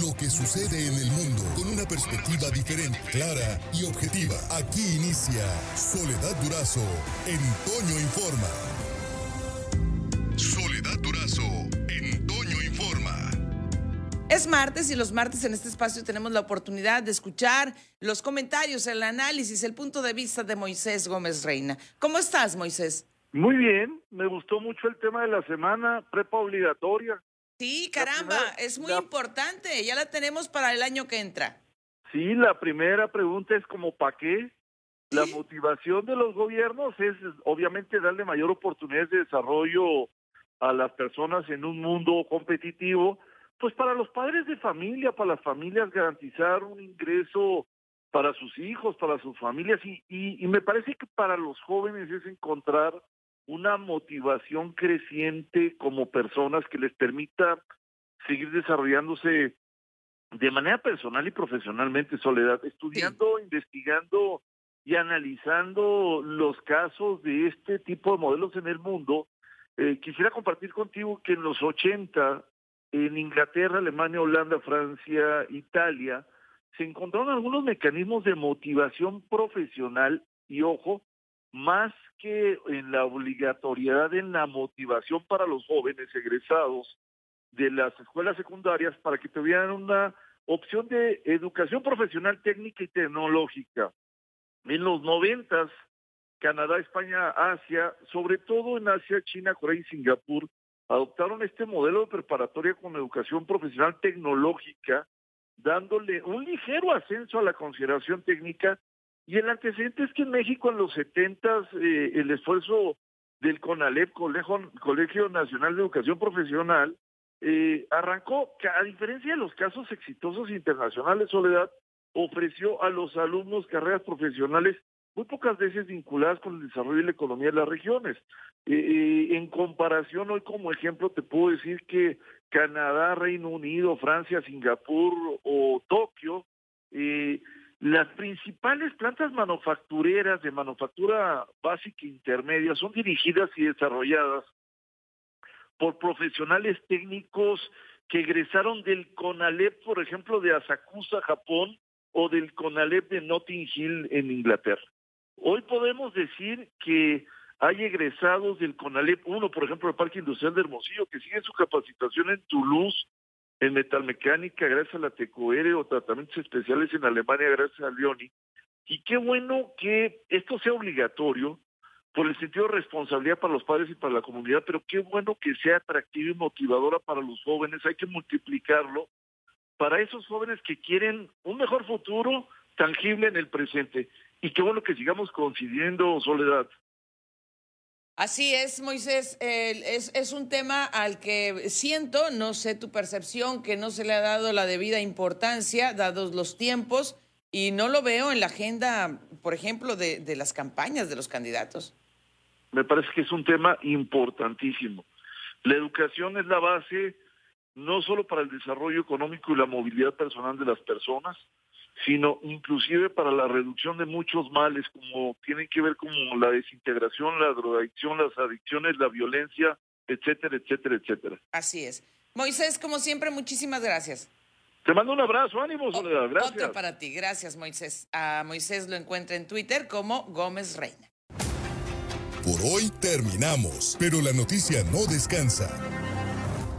lo que sucede en el mundo con una perspectiva diferente, clara y objetiva. Aquí inicia Soledad Durazo en Toño Informa. Soledad Durazo en Toño Informa. Es martes y los martes en este espacio tenemos la oportunidad de escuchar los comentarios, el análisis, el punto de vista de Moisés Gómez Reina. ¿Cómo estás, Moisés? Muy bien, me gustó mucho el tema de la semana, prepa obligatoria. Sí, caramba, es muy importante, ya la tenemos para el año que entra. Sí, la primera pregunta es como ¿para qué? La motivación de los gobiernos es obviamente darle mayor oportunidad de desarrollo a las personas en un mundo competitivo, pues para los padres de familia, para las familias garantizar un ingreso para sus hijos, para sus familias y, y me parece que para los jóvenes es encontrar una motivación creciente como personas que les permita seguir desarrollándose de manera personal y profesionalmente, Soledad, estudiando, investigando y analizando los casos de este tipo de modelos en el mundo. Eh, quisiera compartir contigo que en los 80, en Inglaterra, Alemania, Holanda, Francia, Italia, se encontraron algunos mecanismos de motivación profesional y, ojo, más que en la obligatoriedad en la motivación para los jóvenes egresados de las escuelas secundarias para que tuvieran una opción de educación profesional técnica y tecnológica. En los noventas, Canadá, España, Asia, sobre todo en Asia, China, Corea y Singapur, adoptaron este modelo de preparatoria con educación profesional tecnológica, dándole un ligero ascenso a la consideración técnica y el antecedente es que en México en los 70 eh, el esfuerzo del CONALEP, Colegio, Nacional de Educación Profesional, eh, arrancó a diferencia de los casos exitosos internacionales, Soledad, ofreció a los alumnos carreras profesionales muy pocas veces vinculadas con el desarrollo de la economía de las regiones. Eh, eh, en comparación, hoy como ejemplo te puedo decir que Canadá, Reino Unido, Francia, Singapur o Tokio eh, las principales plantas manufactureras de manufactura básica e intermedia son dirigidas y desarrolladas por profesionales técnicos que egresaron del CONALEP, por ejemplo, de Asakusa, Japón, o del CONALEP de Notting Hill en Inglaterra. Hoy podemos decir que hay egresados del CONALEP, uno, por ejemplo, el Parque Industrial de Hermosillo, que sigue su capacitación en Toulouse, en metalmecánica gracias a la TECOERE o tratamientos especiales en Alemania gracias a Leoni. Y qué bueno que esto sea obligatorio por el sentido de responsabilidad para los padres y para la comunidad, pero qué bueno que sea atractivo y motivadora para los jóvenes. Hay que multiplicarlo para esos jóvenes que quieren un mejor futuro tangible en el presente. Y qué bueno que sigamos coincidiendo, Soledad. Así es, Moisés. es, es, un tema al que siento, no sé tu percepción, que no se le ha dado la debida importancia, dados los tiempos, y no lo veo en la agenda, por ejemplo, de, de las campañas de los candidatos. Me parece que es un tema importantísimo. La educación es la base no solo para el desarrollo económico y la movilidad personal de las personas, sino inclusive para la reducción de muchos males como tienen que ver como la desintegración, la drogadicción, las adicciones, la violencia, etcétera, etcétera, etcétera. Así es. Moisés, como siempre, muchísimas gracias. Te mando un abrazo, ánimo, Soledad. Gracias. Otro para ti. Gracias, Moisés. A Moisés lo encuentra en Twitter como Gómez Reina. Por hoy terminamos, pero la noticia no descansa.